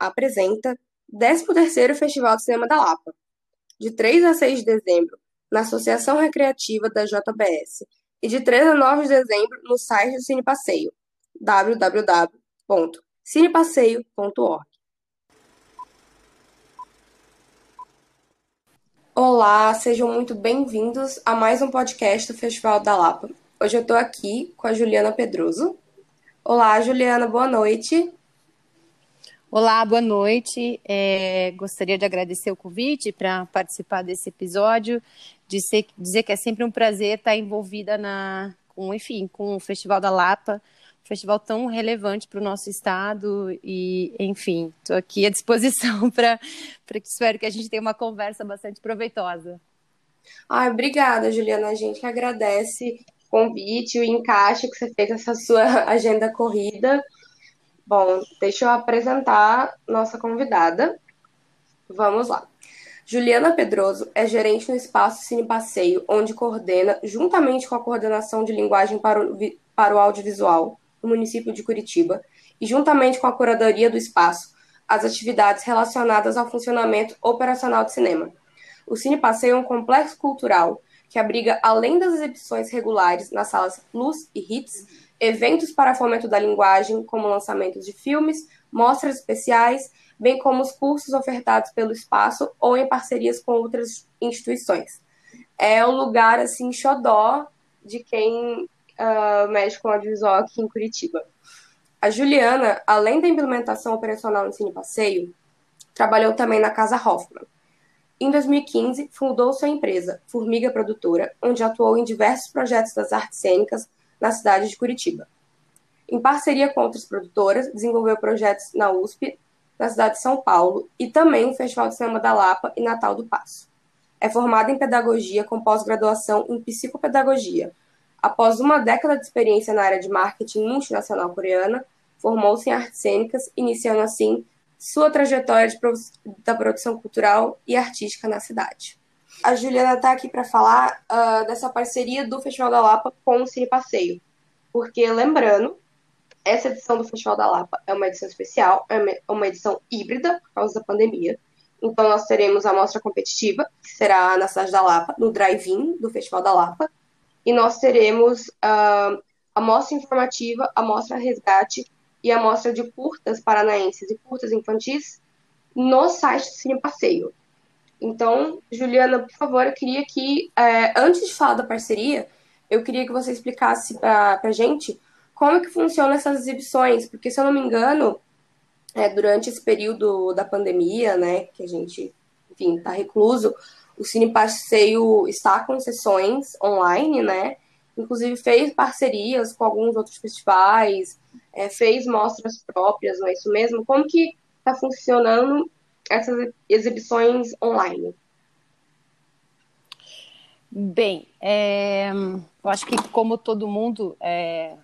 apresenta 13º Festival de Cinema da Lapa, de 3 a 6 de dezembro, na Associação Recreativa da JBS, e de 3 a 9 de dezembro no site do Cine Passeio, www.cinepasseio.org. Olá, sejam muito bem-vindos a mais um podcast do Festival da Lapa. Hoje eu estou aqui com a Juliana Pedroso. Olá, Juliana, boa noite. Olá, boa noite. É, gostaria de agradecer o convite para participar desse episódio, de ser, dizer que é sempre um prazer estar envolvida na, com, enfim, com o Festival da Lapa, um festival tão relevante para o nosso estado e, enfim, estou aqui à disposição para que espero que a gente tenha uma conversa bastante proveitosa. Ai, obrigada, Juliana. A gente que agradece convite, o encaixe que você fez essa sua agenda corrida. Bom, deixa eu apresentar nossa convidada. Vamos lá. Juliana Pedroso é gerente no espaço Cine Passeio, onde coordena, juntamente com a coordenação de linguagem para o, para o audiovisual no município de Curitiba, e juntamente com a curadoria do espaço, as atividades relacionadas ao funcionamento operacional de cinema. O Cine Passeio é um complexo cultural que abriga, além das exibições regulares nas salas Plus e Hits, eventos para fomento da linguagem, como lançamentos de filmes, mostras especiais, bem como os cursos ofertados pelo espaço ou em parcerias com outras instituições. É um lugar, assim, xodó de quem uh, mexe com audiovisual aqui em Curitiba. A Juliana, além da implementação operacional no Cine Passeio, trabalhou também na Casa Hoffman, em 2015, fundou sua empresa, Formiga Produtora, onde atuou em diversos projetos das artes cênicas na cidade de Curitiba. Em parceria com outras produtoras, desenvolveu projetos na USP, na cidade de São Paulo, e também no Festival de Cinema da Lapa e Natal do Passo. É formada em pedagogia com pós-graduação em psicopedagogia. Após uma década de experiência na área de marketing multinacional coreana, formou-se em artes cênicas, iniciando assim sua trajetória de, da produção cultural e artística na cidade. A Juliana está aqui para falar uh, dessa parceria do Festival da Lapa com o Cine Passeio. Porque, lembrando, essa edição do Festival da Lapa é uma edição especial, é uma edição híbrida por causa da pandemia. Então, nós teremos a mostra competitiva, que será na cidade da Lapa, no drive-in do Festival da Lapa. E nós teremos uh, a mostra informativa, a mostra resgate e a mostra de curtas paranaenses e curtas infantis no site do Cine Passeio. Então, Juliana, por favor, eu queria que, é, antes de falar da parceria, eu queria que você explicasse para a gente como é que funcionam essas exibições, porque, se eu não me engano, é, durante esse período da pandemia, né, que a gente, enfim, está recluso, o Cine Passeio está com sessões online, né, inclusive fez parcerias com alguns outros festivais, é, fez mostras próprias, não é isso mesmo? Como que está funcionando essas exibições online? Bem, é, eu acho que como todo mundo, é,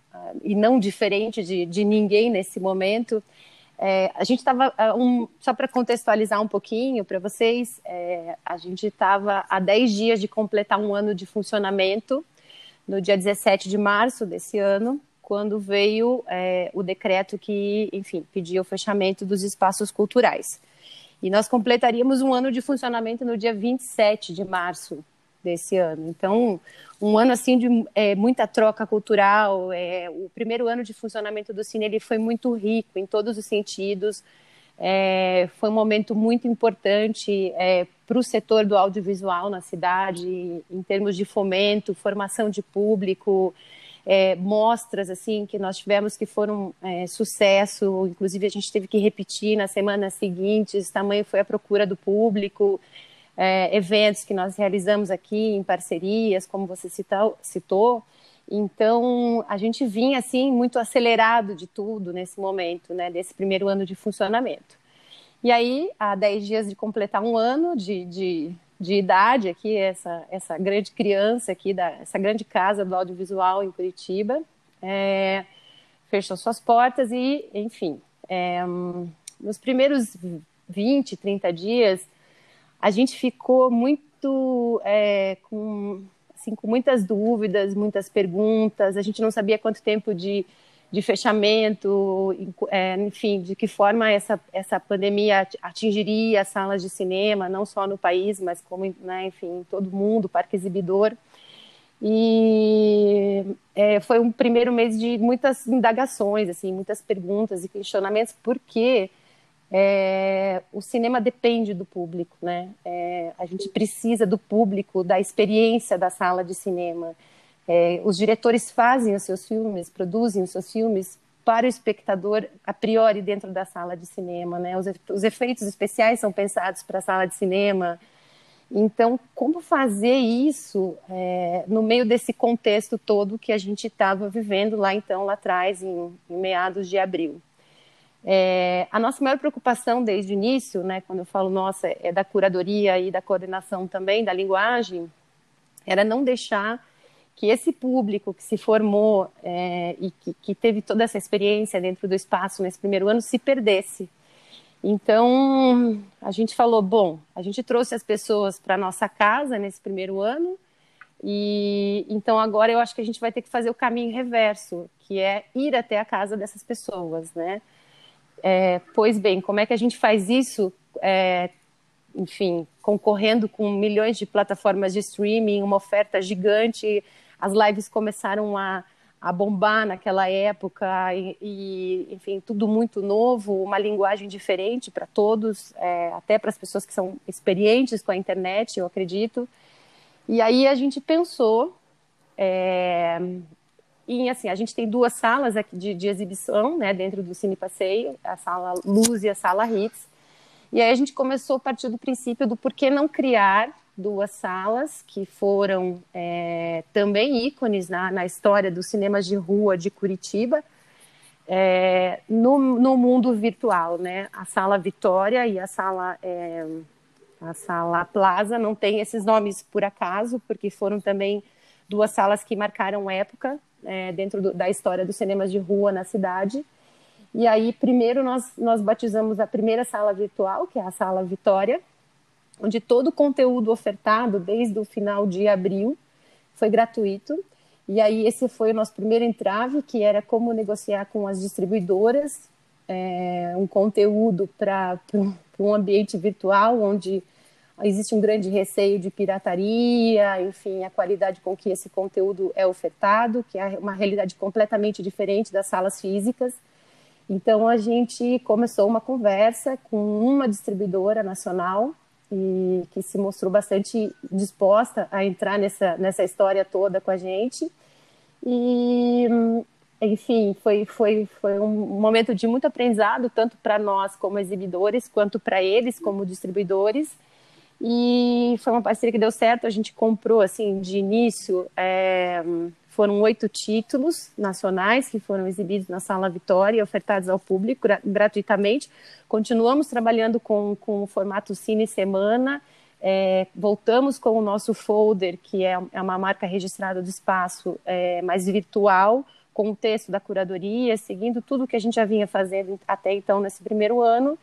e não diferente de, de ninguém nesse momento, é, a gente estava, um, só para contextualizar um pouquinho para vocês, é, a gente estava há 10 dias de completar um ano de funcionamento, no dia 17 de março desse ano, quando veio é, o decreto que, enfim, pedia o fechamento dos espaços culturais. E nós completaríamos um ano de funcionamento no dia 27 de março desse ano. Então, um ano assim de é, muita troca cultural. É, o primeiro ano de funcionamento do Cine ele foi muito rico em todos os sentidos. É, foi um momento muito importante é, para o setor do audiovisual na cidade, em termos de fomento, formação de público, é, mostras assim que nós tivemos que foram é, sucesso, inclusive a gente teve que repetir nas semanas seguintes, tamanho foi a procura do público, é, eventos que nós realizamos aqui em parcerias, como você citou, citou. Então, a gente vinha assim muito acelerado de tudo nesse momento, né, desse primeiro ano de funcionamento. E aí, há 10 dias de completar um ano de, de de idade aqui, essa, essa grande criança aqui, da, essa grande casa do audiovisual em Curitiba, é, fechou suas portas e, enfim, é, nos primeiros 20, 30 dias, a gente ficou muito é, com, assim, com muitas dúvidas, muitas perguntas, a gente não sabia quanto tempo de, de fechamento, é, enfim, de que forma essa, essa pandemia atingiria as salas de cinema, não só no país, mas como, né, enfim, todo mundo, parque exibidor. E é, foi um primeiro mês de muitas indagações, assim, muitas perguntas e questionamentos, porque é, o cinema depende do público, né? É, a gente precisa do público, da experiência da sala de cinema. É, os diretores fazem os seus filmes, produzem os seus filmes para o espectador a priori dentro da sala de cinema, né? Os, os efeitos especiais são pensados para a sala de cinema. Então, como fazer isso é, no meio desse contexto todo que a gente estava vivendo lá então, lá atrás, em, em meados de abril? É, a nossa maior preocupação desde o início, né, quando eu falo nossa, é da curadoria e da coordenação também da linguagem, era não deixar que esse público que se formou é, e que, que, teve toda essa experiência dentro do espaço nesse primeiro ano se perdesse. Então, a gente falou, bom, a gente trouxe as pessoas para nossa casa nesse primeiro ano, e então agora eu acho que a gente vai ter que fazer o caminho reverso, que é ir até a casa dessas pessoas, né? É, pois bem, como é que a gente faz isso é, enfim, concorrendo com milhões de plataformas de streaming, uma oferta gigante, as lives começaram a, a bombar naquela época e, e, enfim, tudo muito novo, uma linguagem diferente para todos, é, até para as pessoas que são experientes com a internet, eu acredito. E aí a gente pensou é, assim, a gente tem duas salas aqui de, de exibição, né, dentro do Cine Passeio, a sala Luz e a sala Hits. E aí a gente começou a partir do princípio do porquê não criar duas salas que foram é, também ícones na, na, história dos cinemas de rua de Curitiba, é, no, no, mundo virtual, né? A sala Vitória e a sala é, a sala Plaza não tem esses nomes por acaso, porque foram também duas salas que marcaram época é, dentro do, da história dos cinemas de rua na cidade. E aí, primeiro, nós, nós batizamos a primeira sala virtual, que é a Sala Vitória, onde todo o conteúdo ofertado desde o final de abril foi gratuito. E aí esse foi o nosso primeiro entrave, que era como negociar com as distribuidoras é, um conteúdo para um ambiente virtual, onde existe um grande receio de pirataria, enfim, a qualidade com que esse conteúdo é ofertado, que é uma realidade completamente diferente das salas físicas. Então a gente começou uma conversa com uma distribuidora nacional e que se mostrou bastante disposta a entrar nessa, nessa história toda com a gente. E, enfim, foi, foi, foi um momento de muito aprendizado, tanto para nós como exibidores, quanto para eles como distribuidores. E foi uma parceria que deu certo. A gente comprou, assim, de início, é, foram oito títulos nacionais que foram exibidos na Sala Vitória, ofertados ao público gratuitamente. Continuamos trabalhando com, com o formato Cine Semana. É, voltamos com o nosso folder, que é, é uma marca registrada do espaço, é, mais virtual, com o texto da curadoria, seguindo tudo que a gente já vinha fazendo até então nesse primeiro ano.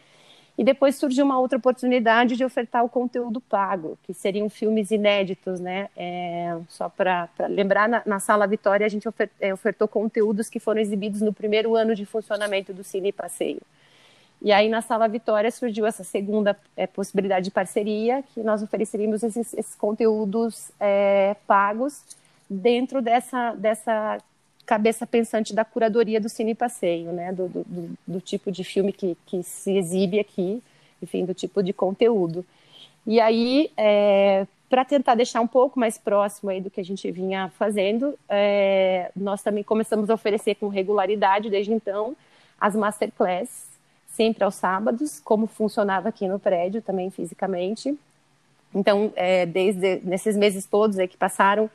E depois surgiu uma outra oportunidade de ofertar o conteúdo pago, que seriam filmes inéditos, né? É, só para lembrar, na, na, Sala Vitória a gente é, ofertou conteúdos que foram exibidos no primeiro ano de funcionamento do Cine Passeio. E aí na Sala Vitória surgiu essa segunda é, possibilidade de parceria, que nós ofereceríamos esses, esses conteúdos é, pagos dentro dessa, dessa cabeça pensante da curadoria do Cine Passeio, né? Do, do, do, tipo de filme que, que se exibe aqui, enfim, do tipo de conteúdo. E aí, é, para tentar deixar um pouco mais próximo aí do que a gente vinha fazendo, é, nós também começamos a oferecer com regularidade, desde então, as masterclass, sempre aos sábados, como funcionava aqui no prédio, também fisicamente. Então, é, desde nesses meses todos aí que passaram,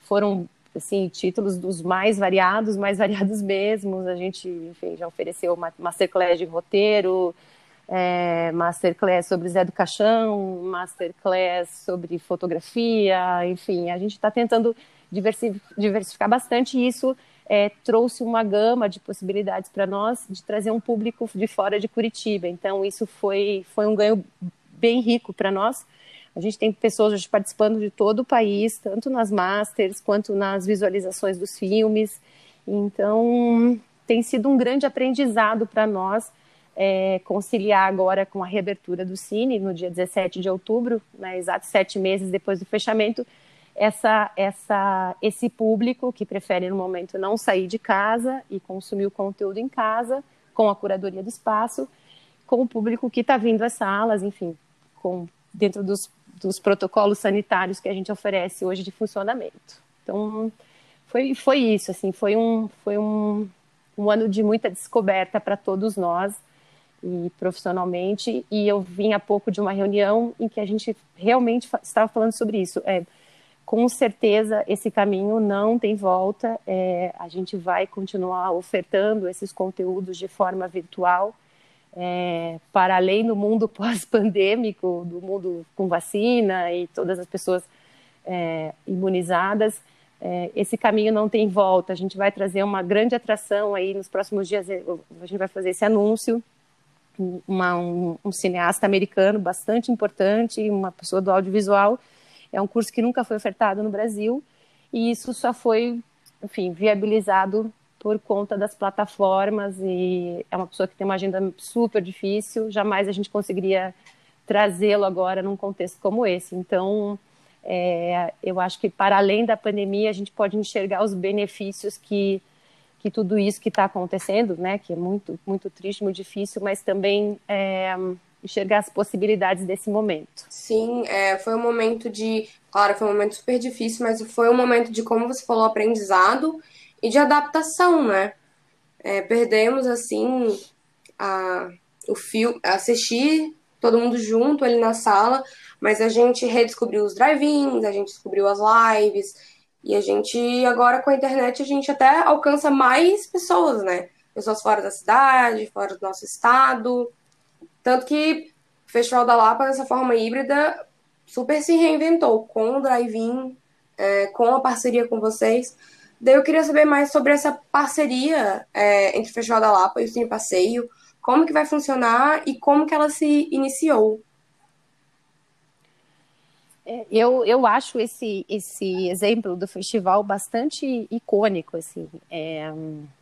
foram assim, títulos dos mais variados, mais variados mesmos. A gente, enfim, já ofereceu masterclass de roteiro, é, masterclass sobre Zé do Caixão, masterclass sobre fotografia, enfim, a gente está tentando diversificar bastante e isso é, trouxe uma gama de possibilidades para nós de trazer um público de fora de Curitiba. Então, isso foi, foi um ganho bem rico para nós, a gente tem pessoas hoje participando de todo o país, tanto nas masters quanto nas visualizações dos filmes. Então, tem sido um grande aprendizado para nós é, conciliar agora com a reabertura do Cine no dia 17 de outubro, né, exatos sete meses depois do fechamento, essa, essa, esse público que prefere no momento não sair de casa e consumir o conteúdo em casa, com a curadoria do espaço, com o público que está vindo às salas, enfim, com, dentro dos, dos protocolos sanitários que a gente oferece hoje de funcionamento. Então, foi, foi isso, assim, foi um, foi um, um ano de muita descoberta para todos nós e profissionalmente, e eu vim há pouco de uma reunião em que a gente realmente estava falando sobre isso. É, com certeza esse caminho não tem volta. É, a gente vai continuar ofertando esses conteúdos de forma virtual é, para além do mundo pós-pandêmico, do mundo com vacina e todas as pessoas é, imunizadas. É, esse caminho não tem volta. A gente vai trazer uma grande atração aí nos próximos dias. A gente vai fazer esse anúncio. Uma, um, um cineasta americano bastante importante, uma pessoa do audiovisual é um curso que nunca foi ofertado no Brasil e isso só foi, enfim, viabilizado por conta das plataformas e é uma pessoa que tem uma agenda super difícil, jamais a gente conseguiria trazê-lo agora num contexto como esse. Então, é, eu acho que para além da pandemia a gente pode enxergar os benefícios que que tudo isso que está acontecendo, né, que é muito muito triste, muito difícil, mas também é, enxergar as possibilidades desse momento. Sim, é, foi um momento de. Claro, foi um momento super difícil, mas foi um momento de, como você falou, aprendizado e de adaptação, né? É, perdemos, assim, a, o fio, assistir todo mundo junto ali na sala, mas a gente redescobriu os drive-ins, a gente descobriu as lives, e a gente, agora com a internet, a gente até alcança mais pessoas, né? Pessoas fora da cidade, fora do nosso estado. Tanto que o Festival da Lapa, dessa forma híbrida, super se reinventou com o drive-in, é, com a parceria com vocês. Daí eu queria saber mais sobre essa parceria é, entre o Festival da Lapa e o Cine Passeio, como que vai funcionar e como que ela se iniciou. É, eu, eu acho esse, esse exemplo do festival bastante icônico. Assim. É,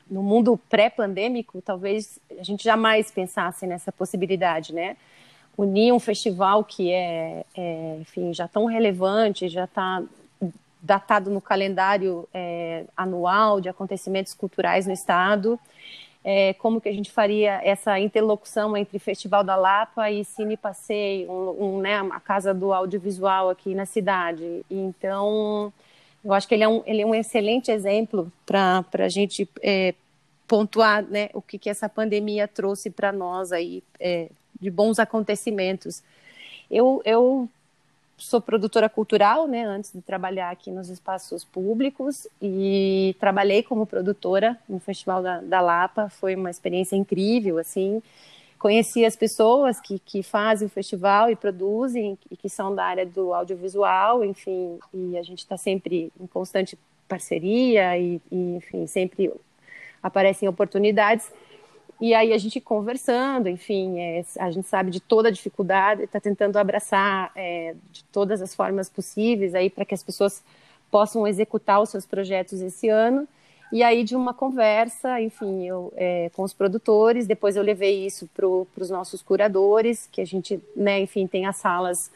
no mundo pré-pandêmico, talvez a gente jamais pensasse nessa possibilidade, né? Unir um festival que é, é enfim, já tão relevante, já está datado no calendário é, anual de acontecimentos culturais no estado, é, como que a gente faria essa interlocução entre Festival da Lapa e Cine Passeio, um, um, né, a casa do audiovisual aqui na cidade. Então, eu acho que ele é um, ele é um excelente exemplo para a gente é, pontuar né, o que, que essa pandemia trouxe para nós aí é, de bons acontecimentos. Eu, eu sou produtora cultural, né, antes de trabalhar aqui nos espaços públicos e trabalhei como produtora no Festival da, da Lapa. Foi uma experiência incrível, assim. Conheci as pessoas que, que fazem o festival e produzem e que são da área do audiovisual, enfim, e a gente está sempre em constante parceria e, e enfim, sempre aparecem oportunidades. E aí a gente conversando, enfim, é, a gente sabe de toda a dificuldade, está tentando abraçar é, de todas as formas possíveis aí para que as pessoas possam executar os seus projetos esse ano. E aí de uma conversa, enfim, eu, é, com os produtores, depois eu levei isso para os nossos curadores, que a gente, né, enfim, tem as salas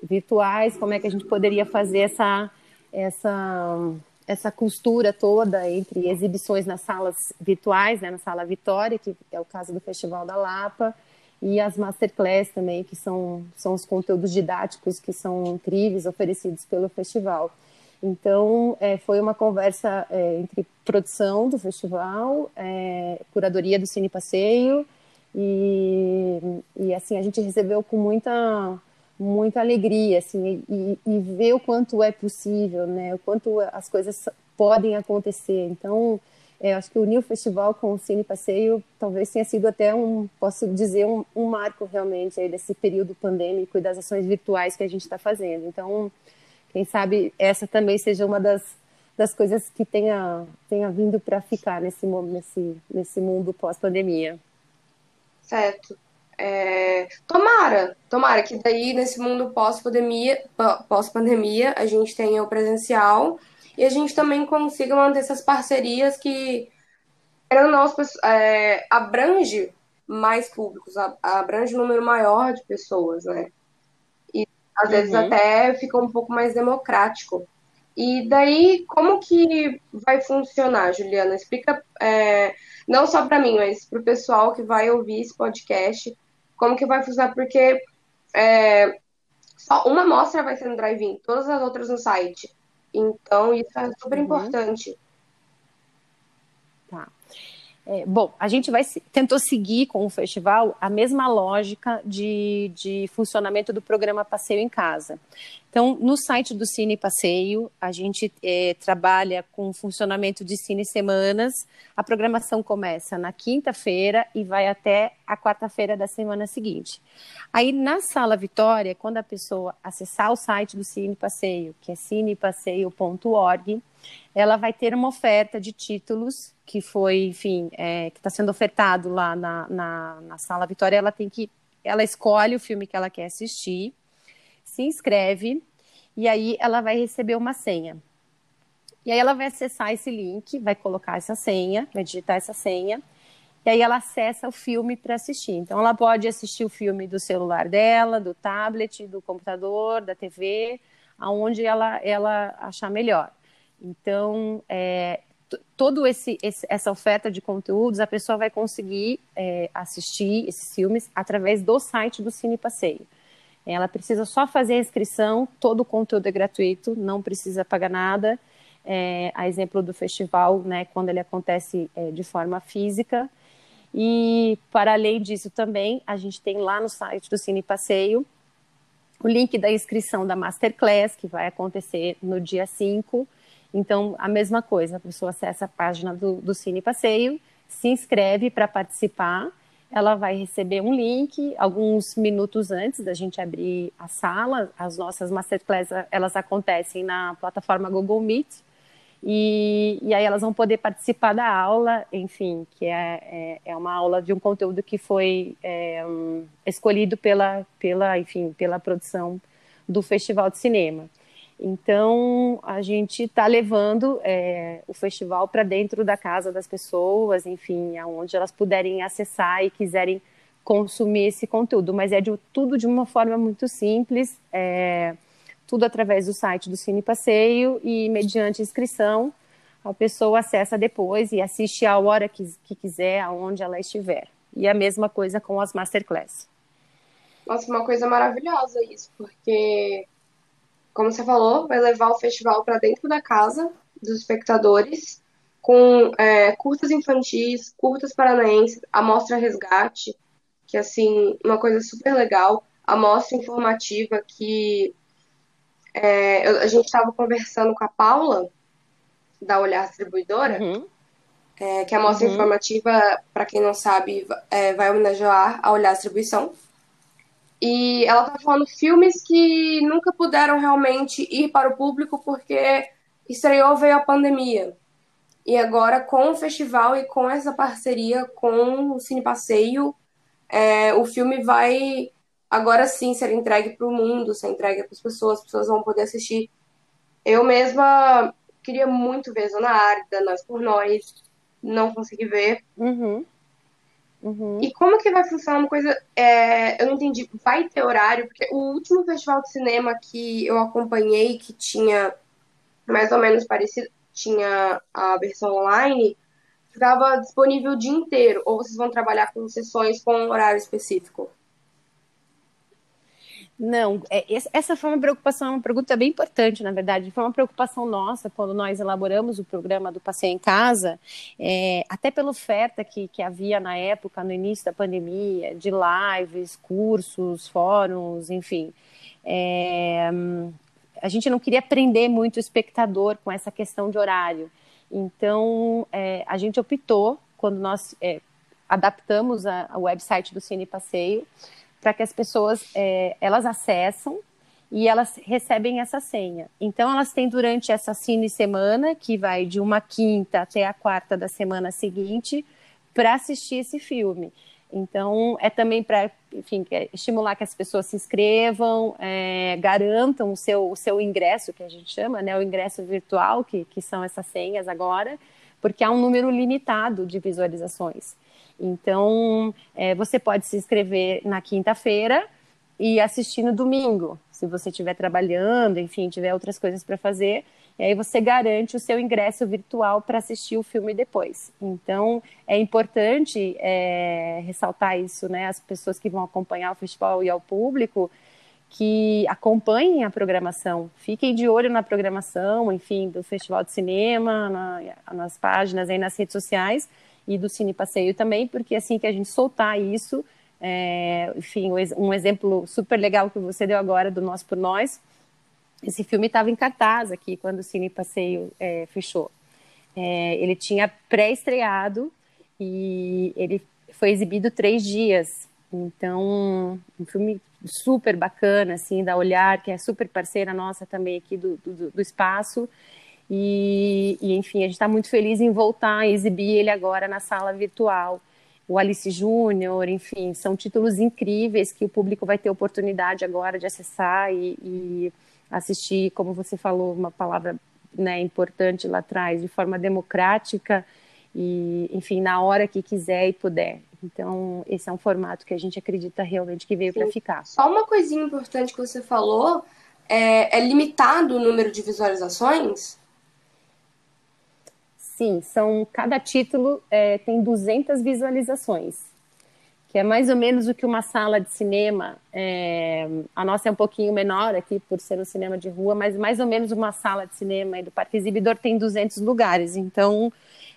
virtuais, como é que a gente poderia fazer essa essa essa costura toda entre exibições nas salas virtuais, né, na Sala Vitória, que é o caso do Festival da Lapa, e as masterclass também, que são, são os conteúdos didáticos que são incríveis, oferecidos pelo festival. Então, é, foi uma conversa é, entre produção do festival, é, curadoria do Cine Passeio, e, e assim, a gente recebeu com muita muita alegria, assim, e, e, ver o quanto é possível, né, o quanto as coisas podem acontecer. Então, é, acho que unir o festival com o Cine Passeio talvez tenha sido até um, posso dizer, um, um marco realmente aí desse período pandêmico e das ações virtuais que a gente está fazendo. Então, quem sabe essa também seja uma das, das coisas que tenha, tenha vindo para ficar nesse, nesse, nesse mundo pós-pandemia. Certo. É, tomara, tomara que daí nesse mundo pós-pandemia, pós-pandemia a gente tenha o presencial e a gente também consiga manter essas parcerias que não, é, abrange mais públicos, abrange um número maior de pessoas, né? E às uhum. vezes até fica um pouco mais democrático. E daí, como que vai funcionar, Juliana? Explica, é, não só para mim, mas para o pessoal que vai ouvir esse podcast, como que vai funcionar, porque é, só uma amostra vai ser no drive-in, todas as outras no site. Então, isso é super uhum. importante. É, bom, a gente vai tentou seguir com o festival a mesma lógica de, de funcionamento do programa Passeio em Casa. Então, no site do Cine Passeio, a gente é, trabalha com funcionamento de cine semanas. A programação começa na quinta-feira e vai até a quarta-feira da semana seguinte. Aí, na Sala Vitória, quando a pessoa acessar o site do Cine Passeio, que é cinepasseio.org, ela vai ter uma oferta de títulos que foi, enfim, é, que está sendo ofertado lá na, na, na, Sala Vitória. Ela tem que, ela escolhe o filme que ela quer assistir, se inscreve e aí ela vai receber uma senha. E aí ela vai acessar esse link, vai colocar essa senha, vai digitar essa senha, e aí ela acessa o filme para assistir. Então ela pode assistir o filme do celular dela, do tablet, do computador, da TV, aonde ela, ela achar melhor. Então, é, todo esse, esse, essa oferta de conteúdos, a pessoa vai conseguir é, assistir esses filmes através do site do Cine Passeio. Ela precisa só fazer a inscrição, todo o conteúdo é gratuito, não precisa pagar nada. É, a exemplo do festival, né, quando ele acontece é, de forma física. E, para além disso, também, a gente tem lá no site do Cine Passeio o link da inscrição da Masterclass, que vai acontecer no dia 5 então, a mesma coisa, a pessoa acessa a página do, do Cine Passeio, se inscreve para participar, ela vai receber um link alguns minutos antes da gente abrir a sala. As nossas masterclass, elas acontecem na plataforma Google Meet, e, e, aí elas vão poder participar da aula, enfim, que é, é, é uma aula de um conteúdo que foi é, um, escolhido pela, pela, enfim, pela produção do Festival de Cinema. Então, a gente está levando é, o festival para dentro da casa das pessoas, enfim, aonde elas puderem acessar e quiserem consumir esse conteúdo. Mas é de, tudo de uma forma muito simples, é, tudo através do site do Cine Passeio e mediante inscrição, a pessoa acessa depois e assiste a hora que, que quiser, aonde ela estiver. E a mesma coisa com as masterclass. Nossa, uma coisa maravilhosa isso, porque como você falou, vai levar o festival para dentro da casa dos espectadores, com é, curtas infantis, curtas paranaenses, a mostra resgate, que assim, uma coisa super legal, a mostra informativa que é, a gente estava conversando com a Paula, da Olhar Distribuidora, uhum. é, que a mostra uhum. informativa, para quem não sabe, é, vai homenagear a Olhar Distribuição, e ela tá falando filmes que nunca puderam realmente ir para o público porque estreou veio a pandemia. E agora com o festival e com essa parceria com o Cine Passeio, é, o filme vai agora sim ser entregue para o mundo, ser entregue para as pessoas, as pessoas vão poder assistir. Eu mesma queria muito ver Zona Árida, Nós por Nós, não consegui ver. Uhum. Uhum. E como que vai funcionar uma coisa. É, eu não entendi. Vai ter horário? Porque o último festival de cinema que eu acompanhei, que tinha mais ou menos parecido, tinha a versão online, ficava disponível o dia inteiro. Ou vocês vão trabalhar com sessões com um horário específico? Não, é, essa foi uma preocupação, uma pergunta bem importante, na verdade. Foi uma preocupação nossa quando nós elaboramos o programa do Passeio em Casa, é, até pela oferta que, que havia na época, no início da pandemia, de lives, cursos, fóruns, enfim. É, a gente não queria prender muito o espectador com essa questão de horário. Então, é, a gente optou, quando nós é, adaptamos a website do Cine Passeio, para que as pessoas é, elas acessam e elas recebem essa senha. Então elas têm durante essa cine semana, que vai de uma quinta até a quarta da semana seguinte, para assistir esse filme. Então é também para, enfim, é estimular que as pessoas se inscrevam, é, garantam o seu, o seu ingresso, que a gente chama, né, o ingresso virtual, que, que são essas senhas agora, porque há um número limitado de visualizações. Então, é, você pode se inscrever na quinta-feira e assistir no domingo, se você estiver trabalhando, enfim, tiver outras coisas para fazer. E aí você garante o seu ingresso virtual para assistir o filme depois. Então, é importante é, ressaltar isso, né? As pessoas que vão acompanhar o festival e ao público, que acompanhem a programação, fiquem de olho na programação, enfim, do Festival de Cinema, na, nas páginas aí nas redes sociais e do Cine Passeio também, porque assim que a gente soltar isso, é, enfim, um exemplo super legal que você deu agora do Nós por Nós, esse filme estava em cartaz aqui quando o Cine Passeio é, fechou. É, ele tinha pré-estreado e ele foi exibido três dias. Então, um filme super bacana, assim, da Olhar, que é super parceira nossa também aqui do, do, do espaço. E, e, enfim, a gente está muito feliz em voltar a exibir ele agora na sala virtual. O Alice Júnior, enfim, são títulos incríveis que o público vai ter oportunidade agora de acessar e, e assistir, como você falou, uma palavra né, importante lá atrás, de forma democrática e, enfim, na hora que quiser e puder. Então, esse é um formato que a gente acredita realmente que veio para ficar. Só uma coisinha importante que você falou, é, é limitado o número de visualizações? Sim, são cada título é, tem 200 visualizações, que é mais ou menos o que uma sala de cinema. É, a nossa é um pouquinho menor aqui por ser um cinema de rua, mas mais ou menos uma sala de cinema do Parque Exibidor tem 200 lugares. Então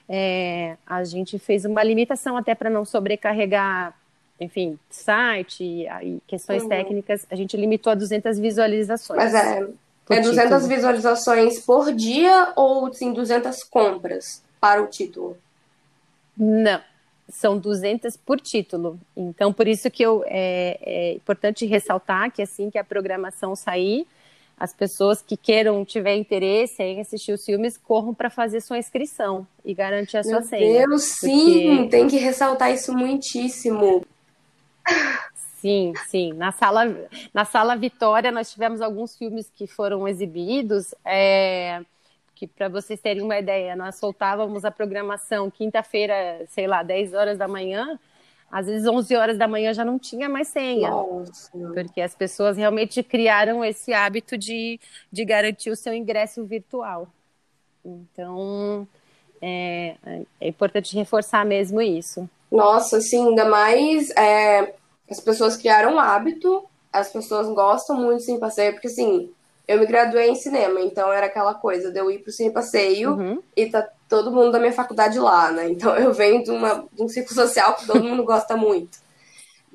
é, a gente fez uma limitação até para não sobrecarregar, enfim, site e, e questões uhum. técnicas. A gente limitou a 200 visualizações. Mas é, é 200 título. visualizações por dia ou sim 200 compras para o título? Não, são 200 por título. Então, por isso que eu, é, é importante ressaltar que assim que a programação sair, as pessoas que queiram, tiver interesse em assistir os filmes, corram para fazer sua inscrição e garantir a sua Meu senha. Meu Deus, porque... sim, tem que ressaltar isso muitíssimo. Sim, sim. Na sala, na sala Vitória, nós tivemos alguns filmes que foram exibidos. É, que, para vocês terem uma ideia, nós soltávamos a programação quinta-feira, sei lá, 10 horas da manhã às vezes 11 horas da manhã já não tinha mais senha. Nossa. Porque as pessoas realmente criaram esse hábito de, de garantir o seu ingresso virtual. Então, é, é importante reforçar mesmo isso. Nossa, sim, ainda mais é, as pessoas criaram um hábito, as pessoas gostam muito de Cine Passeio, porque assim, eu me graduei em cinema, então era aquela coisa de eu ir pro Cine Passeio uhum. e tá todo mundo da minha faculdade lá, né? Então eu venho de, uma, de um ciclo social que todo mundo gosta muito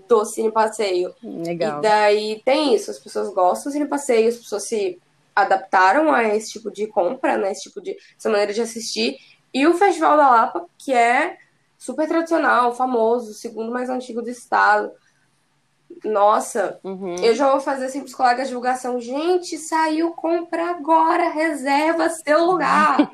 do Cine Passeio. Legal. E daí tem isso, as pessoas gostam do Cine Passeio, as pessoas se adaptaram a esse tipo de compra, né? Esse tipo de essa maneira de assistir. E o Festival da Lapa, que é super tradicional, famoso, o segundo mais antigo do estado. Nossa, uhum. eu já vou fazer assim pros colegas de divulgação. Gente, saiu, compra agora, reserva seu lugar.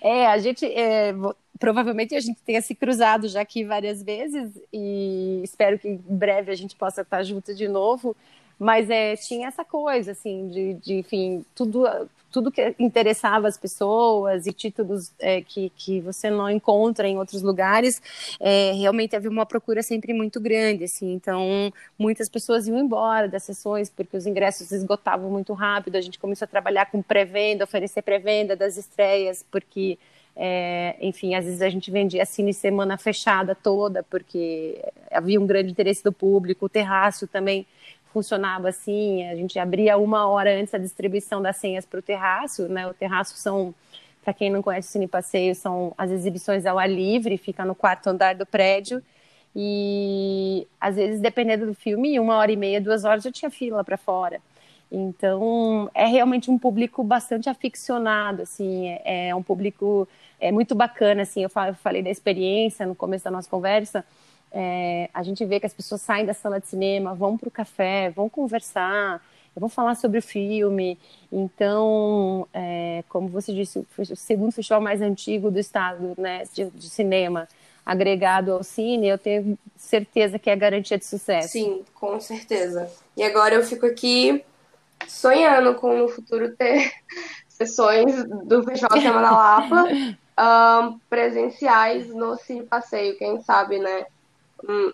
é, a gente é, provavelmente a gente tenha se cruzado já aqui várias vezes e espero que em breve a gente possa estar junto de novo. Mas é, tinha essa coisa, assim, de, de enfim, tudo, tudo que interessava as pessoas e títulos é, que, que você não encontra em outros lugares, é, realmente havia uma procura sempre muito grande, assim, então muitas pessoas iam embora das sessões porque os ingressos esgotavam muito rápido, a gente começou a trabalhar com pré-venda, oferecer pré-venda das estreias, porque é, enfim, às vezes a gente vendia cine semana fechada toda, porque havia um grande interesse do público, o terraço também funcionava assim, a gente abria uma hora antes a distribuição das senhas para o terraço, né? O terraço são, para quem não conhece o Cine Passeio, são as exibições ao ar livre, fica no quarto andar do prédio. E às vezes, dependendo do filme, uma hora e meia, duas horas já tinha fila para fora. Então, é realmente um público bastante aficionado, assim, é, é um público é muito bacana, assim, eu falei da experiência no começo da nossa conversa, é, a gente vê que as pessoas saem da sala de cinema, vão para o café, vão conversar, vão falar sobre o filme. Então, é, como você disse, o segundo festival mais antigo do estado né, de, de, cinema, agregado ao cine, eu tenho certeza que é garantia de sucesso. Sim, com certeza. E agora eu fico aqui sonhando com no futuro ter sessões do Festival Cinema da Lapa um, presenciais no Cine Passeio, quem sabe, né?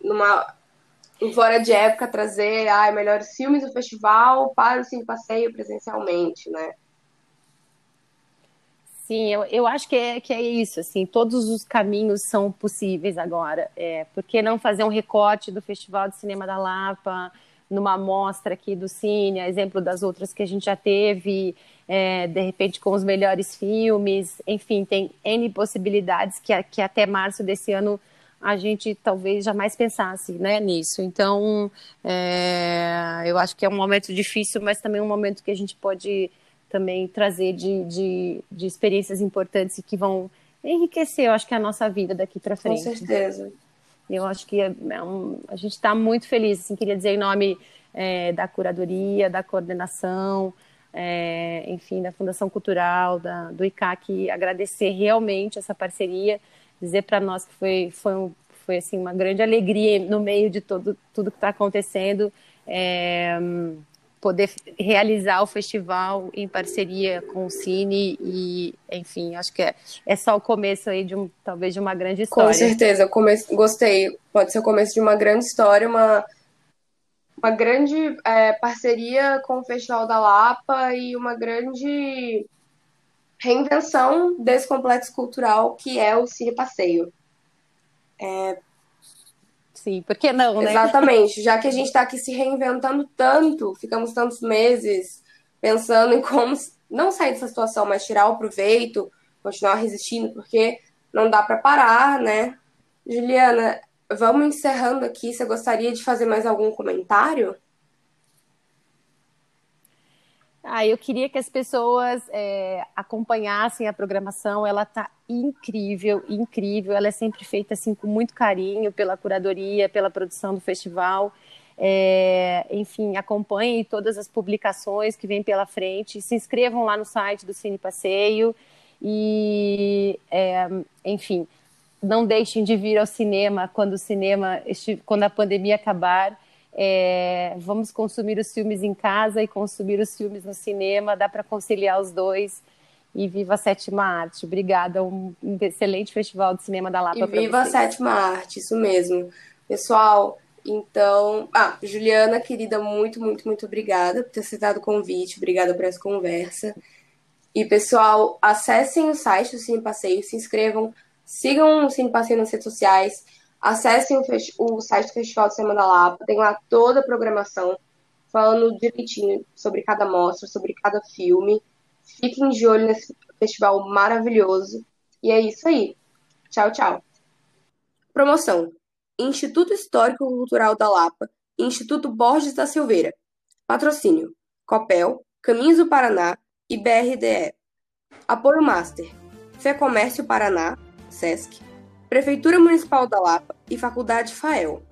Numa fora de época trazer ai, melhores filmes do festival para o Cine Passeio presencialmente, né? Sim, eu, eu acho que é, que é isso, assim, todos os caminhos são possíveis agora. É, por que não fazer um recorte do Festival de Cinema da Lapa numa mostra aqui do Cine, exemplo das outras que a gente já teve, é, de repente com os melhores filmes, enfim, tem N possibilidades que, que até março desse ano a gente talvez jamais pensasse né, nisso. Então, é, eu acho que é um momento difícil, mas também um momento que a gente pode também trazer de, de, de experiências importantes e que vão enriquecer, eu acho que a nossa vida daqui para frente. Com certeza. Eu acho que é, é um, a gente está muito feliz, assim, queria dizer em nome é, da curadoria, da coordenação, é, enfim, da Fundação Cultural, da, do ICAC, agradecer realmente essa parceria, dizer para nós que foi, foi, um, foi assim, uma grande alegria no meio de todo, tudo que está acontecendo. É, poder realizar o festival em parceria com o Cine e, enfim, acho que é, é só o começo aí de um, talvez de uma grande história. Com certeza, comece, gostei. Pode ser o começo de uma grande história, uma, uma grande é, parceria com o Festival da Lapa e uma grande reinvenção desse complexo cultural que é o Cine Passeio. É, Sim, por que não, né? Exatamente. Já que a gente está aqui se reinventando tanto, ficamos tantos meses pensando em como não sair dessa situação, mas tirar o proveito, continuar resistindo, porque não dá para parar, né? Juliana, vamos encerrando aqui. Você gostaria de fazer mais algum comentário? Ah, eu queria que as pessoas é, acompanhassem a programação. Ela está incrível, incrível. Ela é sempre feita assim com muito carinho pela curadoria, pela produção do festival. É, enfim, acompanhem todas as publicações que vêm pela frente. Se inscrevam lá no site do Cine Passeio e, é, enfim, não deixem de vir ao cinema quando o cinema, quando a pandemia acabar. É, vamos consumir os filmes em casa e consumir os filmes no cinema, dá para conciliar os dois. E viva a sétima arte. Obrigada, um, excelente festival de cinema da Lapa. E viva a sétima arte, isso mesmo. Pessoal, então. Ah, Juliana, querida, muito, muito, muito obrigada por ter aceitado o convite, obrigada por essa conversa. E, pessoal, acessem o site do Cine Passeio, se inscrevam, sigam o Cine Passeio nas redes sociais. Acessem o, o site do Festival de Semana da Lapa, tem lá toda a programação, falando direitinho sobre cada mostra, sobre cada filme. Fiquem de olho nesse festival maravilhoso. E é isso aí. Tchau, tchau. Promoção: Instituto Histórico Cultural da Lapa, Instituto Borges da Silveira. Patrocínio: Copel, Caminhos do Paraná e BRDE. Apoio Master: Fé Comércio Paraná, SESC. Prefeitura Municipal da Lapa e Faculdade FAEL.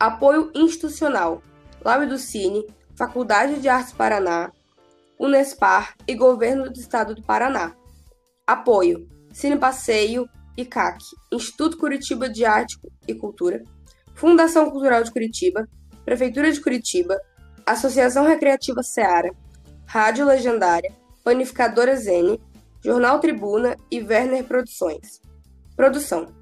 Apoio institucional: Lábio do Cine, Faculdade de Artes Paraná, Unespar e Governo do Estado do Paraná. Apoio: Cine Passeio, ICAC, Instituto Curitiba de Arte e Cultura, Fundação Cultural de Curitiba, Prefeitura de Curitiba, Associação Recreativa Seara, Rádio Legendária, Panificadora Zene, Jornal Tribuna e Werner Produções. Produção: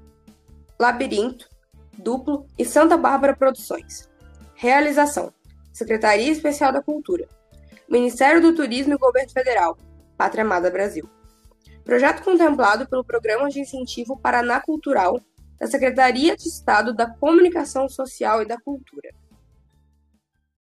Labirinto, Duplo e Santa Bárbara Produções. Realização: Secretaria Especial da Cultura, Ministério do Turismo e Governo Federal, Pátria Amada Brasil. Projeto contemplado pelo Programa de Incentivo Paraná Cultural da Secretaria de Estado da Comunicação Social e da Cultura.